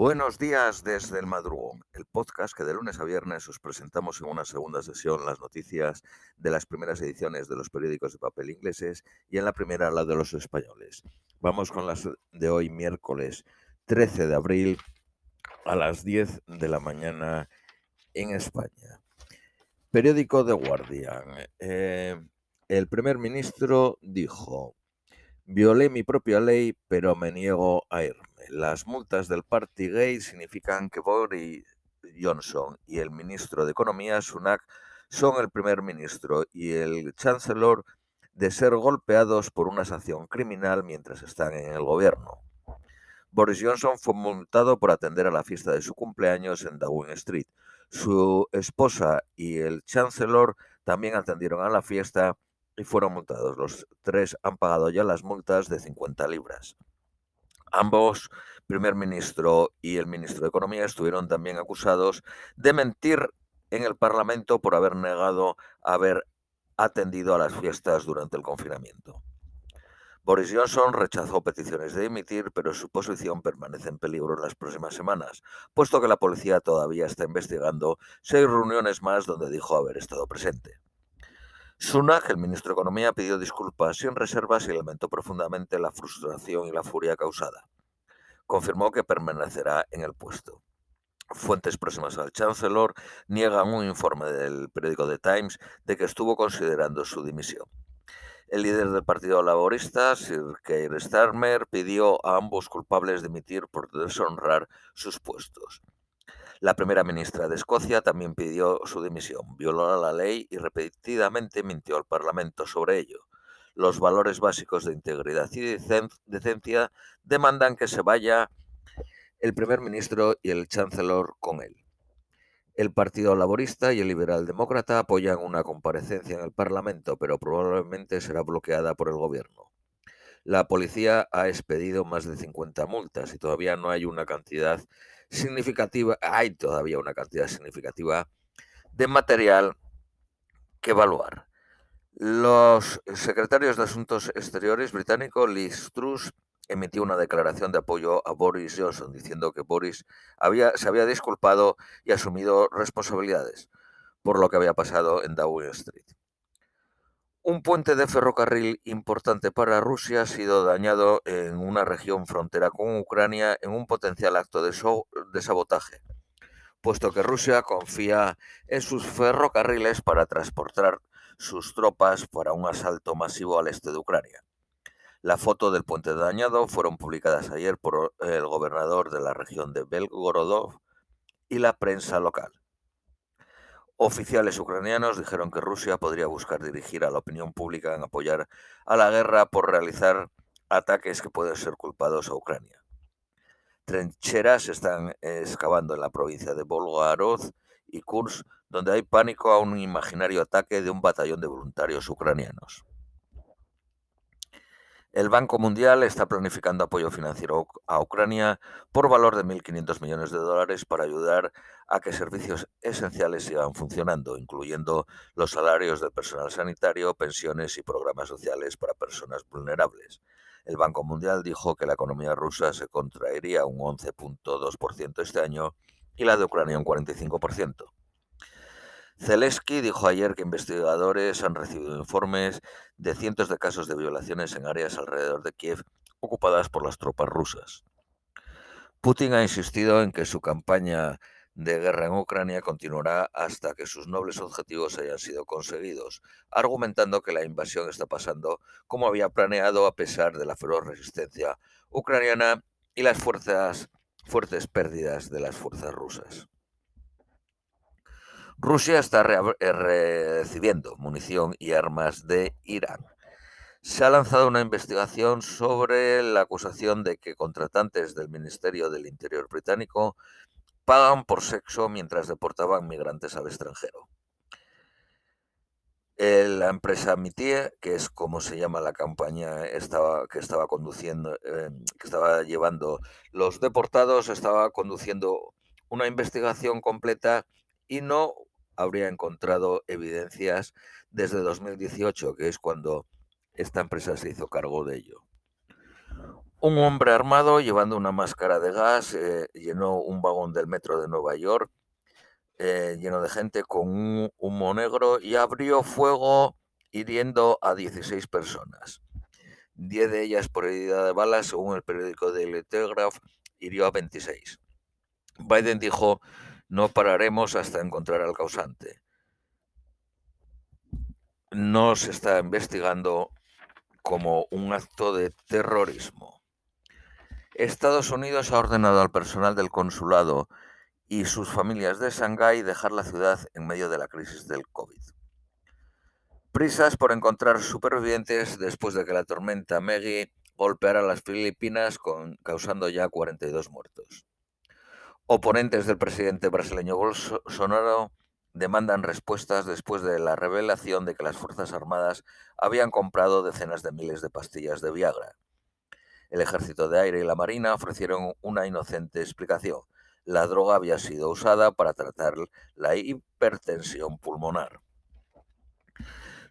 Buenos días desde el madrugón, el podcast que de lunes a viernes os presentamos en una segunda sesión las noticias de las primeras ediciones de los periódicos de papel ingleses y en la primera la de los españoles. Vamos con las de hoy miércoles 13 de abril a las 10 de la mañana en España. Periódico The Guardian. Eh, el primer ministro dijo, violé mi propia ley pero me niego a irme. Las multas del Partygate significan que Boris Johnson y el ministro de Economía, Sunak, son el primer ministro y el chancellor de ser golpeados por una sanción criminal mientras están en el gobierno. Boris Johnson fue multado por atender a la fiesta de su cumpleaños en Downing Street. Su esposa y el chancellor también atendieron a la fiesta y fueron multados. Los tres han pagado ya las multas de 50 libras. Ambos, primer ministro y el ministro de Economía, estuvieron también acusados de mentir en el Parlamento por haber negado haber atendido a las fiestas durante el confinamiento. Boris Johnson rechazó peticiones de dimitir, pero su posición permanece en peligro en las próximas semanas, puesto que la policía todavía está investigando seis reuniones más donde dijo haber estado presente. Sunak, el ministro de Economía, pidió disculpas sin reservas y lamentó profundamente la frustración y la furia causada. Confirmó que permanecerá en el puesto. Fuentes próximas al Chancellor niegan un informe del periódico The Times de que estuvo considerando su dimisión. El líder del Partido Laborista, Sir Keir Starmer, pidió a ambos culpables dimitir por deshonrar sus puestos. La primera ministra de Escocia también pidió su dimisión, violó la ley y repetidamente mintió al Parlamento sobre ello. Los valores básicos de integridad y decencia demandan que se vaya el primer ministro y el chancellor con él. El Partido Laborista y el Liberal Demócrata apoyan una comparecencia en el Parlamento, pero probablemente será bloqueada por el Gobierno. La policía ha expedido más de 50 multas y todavía no hay una cantidad significativa, hay todavía una cantidad significativa de material que evaluar. Los secretarios de Asuntos Exteriores británico Liz Truss emitió una declaración de apoyo a Boris Johnson, diciendo que Boris había, se había disculpado y asumido responsabilidades por lo que había pasado en Downing Street. Un puente de ferrocarril importante para Rusia ha sido dañado en una región frontera con Ucrania en un potencial acto de, sabotaje, puesto que Rusia confía en sus ferrocarriles para transportar sus tropas para un asalto masivo al este de Ucrania. La foto del puente dañado fueron publicadas ayer por el gobernador de la región de Belgorodov y la prensa local. Oficiales ucranianos dijeron que Rusia podría buscar dirigir a la opinión pública en apoyar a la guerra por realizar ataques que pueden ser culpados a Ucrania. Trincheras están excavando en la provincia de Volgorod y Kursk, donde hay pánico a un imaginario ataque de un batallón de voluntarios ucranianos. El Banco Mundial está planificando apoyo financiero a Ucrania por valor de 1.500 millones de dólares para ayudar a que servicios esenciales sigan funcionando, incluyendo los salarios del personal sanitario, pensiones y programas sociales para personas vulnerables. El Banco Mundial dijo que la economía rusa se contraería un 11.2% este año y la de Ucrania un 45%. Zelensky dijo ayer que investigadores han recibido informes de cientos de casos de violaciones en áreas alrededor de Kiev ocupadas por las tropas rusas. Putin ha insistido en que su campaña de guerra en Ucrania continuará hasta que sus nobles objetivos hayan sido conseguidos, argumentando que la invasión está pasando como había planeado a pesar de la feroz resistencia ucraniana y las fuerzas, fuertes pérdidas de las fuerzas rusas. Rusia está eh, recibiendo munición y armas de Irán. Se ha lanzado una investigación sobre la acusación de que contratantes del Ministerio del Interior británico pagan por sexo mientras deportaban migrantes al extranjero. La empresa Mitie, que es como se llama la campaña que estaba conduciendo, em, que estaba llevando los deportados, estaba conduciendo una investigación completa y no habría encontrado evidencias desde 2018, que es cuando esta empresa se hizo cargo de ello. Un hombre armado llevando una máscara de gas eh, llenó un vagón del metro de Nueva York eh, lleno de gente con un humo negro y abrió fuego hiriendo a 16 personas. Diez de ellas por herida de balas, según el periódico Daily Telegraph, hirió a 26. Biden dijo, no pararemos hasta encontrar al causante. No se está investigando como un acto de terrorismo. Estados Unidos ha ordenado al personal del consulado y sus familias de Shanghái dejar la ciudad en medio de la crisis del COVID. Prisas por encontrar supervivientes después de que la tormenta Maggie golpeara las Filipinas causando ya 42 muertos. Oponentes del presidente brasileño Bolsonaro demandan respuestas después de la revelación de que las Fuerzas Armadas habían comprado decenas de miles de pastillas de Viagra. El Ejército de Aire y la Marina ofrecieron una inocente explicación. La droga había sido usada para tratar la hipertensión pulmonar.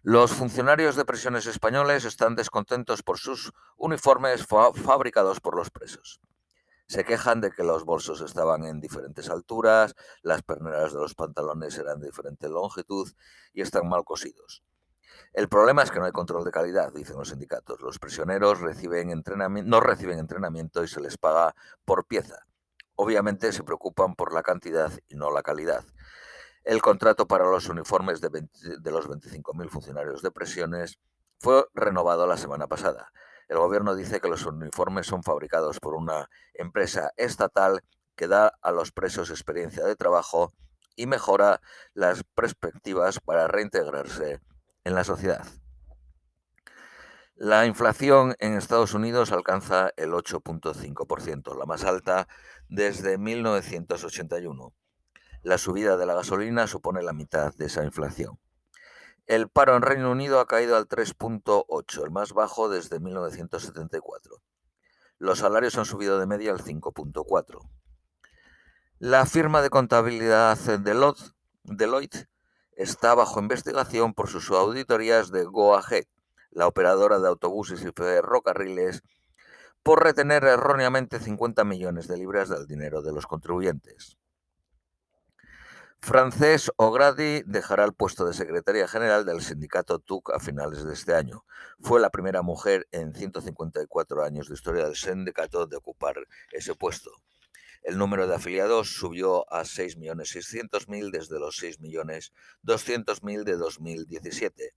Los funcionarios de prisiones españoles están descontentos por sus uniformes fabricados por los presos. Se quejan de que los bolsos estaban en diferentes alturas, las perneras de los pantalones eran de diferente longitud y están mal cosidos. El problema es que no hay control de calidad, dicen los sindicatos. Los prisioneros reciben entrenamiento, no reciben entrenamiento y se les paga por pieza. Obviamente se preocupan por la cantidad y no la calidad. El contrato para los uniformes de, los 25.000 funcionarios de presiones fue renovado la semana pasada. El gobierno dice que los uniformes son fabricados por una empresa estatal que da a los presos experiencia de trabajo y mejora las perspectivas para reintegrarse en la sociedad. La inflación en Estados Unidos alcanza el 8.5%, la más alta desde 1981. La subida de la gasolina supone la mitad de esa inflación. El paro en Reino Unido ha caído al 3.8, el más bajo desde 1974. Los salarios han subido de media al 5.4. La firma de contabilidad Deloitte está bajo investigación por sus auditorías de GoAhead, la operadora de autobuses y ferrocarriles, por retener erróneamente 50 millones de libras del dinero de los contribuyentes. Frances O'Grady dejará el puesto de secretaria general del sindicato TUC a finales de este año. Fue la primera mujer en 154 años de historia del sindicato de ocupar ese puesto. El número de afiliados subió a 6.600.000 desde los 6.200.000 de 2017,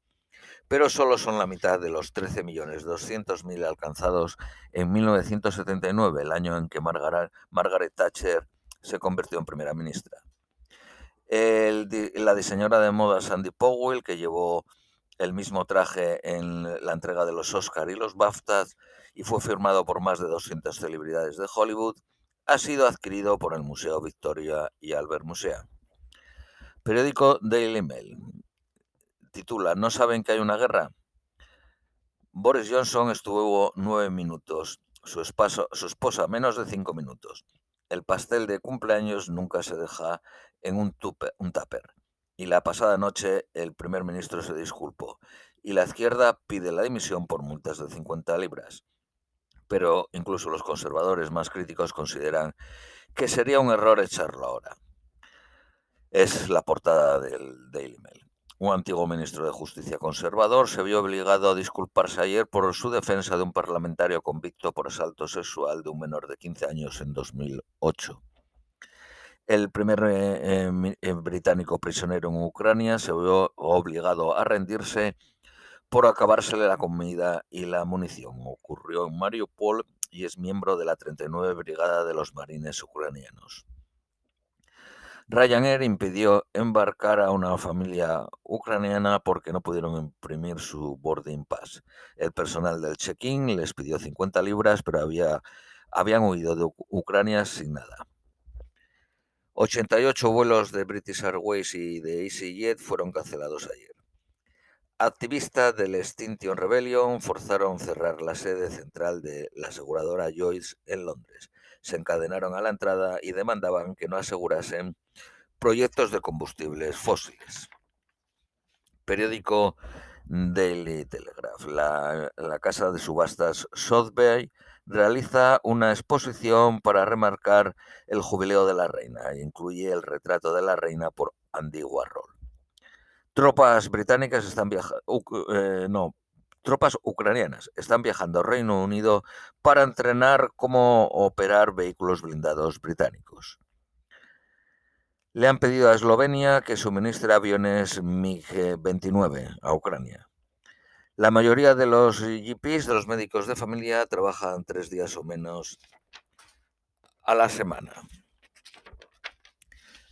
pero solo son la mitad de los 13.200.000 alcanzados en 1979, el año en que Margaret Thatcher se convirtió en primera ministra la diseñadora de moda Sandy Powell, que llevó el mismo traje en la entrega de los Oscar y los BAFTAs y fue firmado por más de 200 celebridades de Hollywood, ha sido adquirido por el Museo Victoria y Albert Museum. Periódico Daily Mail titula ¿No saben que hay una guerra? Boris Johnson estuvo nueve minutos, su, su esposa menos de cinco minutos. El pastel de cumpleaños nunca se deja en un, un tupper. Y la pasada noche el primer ministro se disculpó y la izquierda pide la dimisión por multas de 50 libras. Pero incluso los conservadores más críticos consideran que sería un error echarlo ahora. Es la portada del Daily Mail. Un antiguo ministro de Justicia conservador se vio obligado a disculparse ayer por su defensa de un parlamentario convicto por asalto sexual de un menor de 15 años en 2008. El primer eh, eh, eh, británico prisionero en Ucrania se vio obligado a rendirse por acabársele la comida y la munición. Ocurrió en Mariupol y es miembro de la 39 Brigada de los Marines Ucranianos. Ryanair impidió embarcar a una familia ucraniana porque no pudieron imprimir su boarding pass. El personal del check-in les pidió 50 libras, pero había, habían huido de Ucrania sin nada. 88 vuelos de British Airways y de EasyJet fueron cancelados ayer. Activistas del Extinction Rebellion forzaron cerrar la sede central de la aseguradora Joyce en Londres se encadenaron a la entrada y demandaban que no asegurasen proyectos de combustibles fósiles. Periódico Daily Telegraph. La, casa de subastas Sotheby realiza una exposición para remarcar el jubileo de la reina incluye el retrato de la reina por Andy Warhol. Tropas británicas están viajando, eh, no, tropas ucranianas están viajando al Reino Unido para entrenar cómo operar vehículos blindados británicos. Le han pedido a Eslovenia que suministre aviones MiG-29 a Ucrania. La mayoría de los GPs, de los médicos de familia, trabajan tres días o menos a la semana.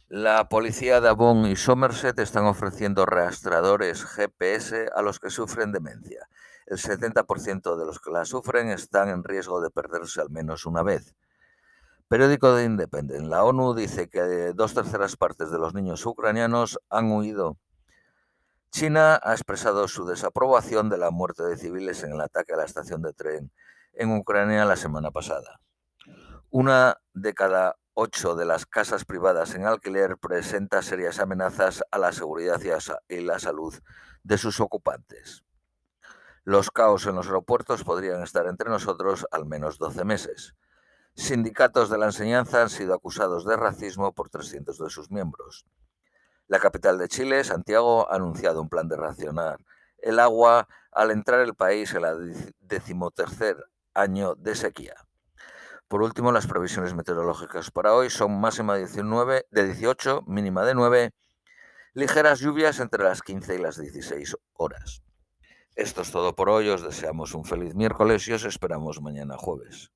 La policía de Avon y Somerset están ofreciendo rastreadores GPS a los que sufren demencia. El 70% de los que la sufren están en riesgo de perderse al menos una vez. Periódico de Independent. La ONU dice que dos terceras partes de los niños ucranianos han huido China ha expresado su desaprobación de la muerte de civiles en el ataque a la estación de tren en Ucrania la semana pasada. Una de cada ocho de las casas privadas en alquiler presenta serias amenazas a la seguridad y la salud de sus ocupantes. Los caos en los aeropuertos podrían estar entre nosotros al menos 12 meses. Sindicatos de la enseñanza han sido acusados de racismo por 300 de sus miembros. La capital de Chile, Santiago, ha anunciado un plan de racionar el agua al entrar el país en la decimotercer año de sequía. Por último, las previsiones meteorológicas para hoy son máxima de 19, de 18, mínima de 9, ligeras lluvias entre las 15 y las 16 horas. Esto es todo por hoy, os deseamos un feliz miércoles y os esperamos mañana jueves.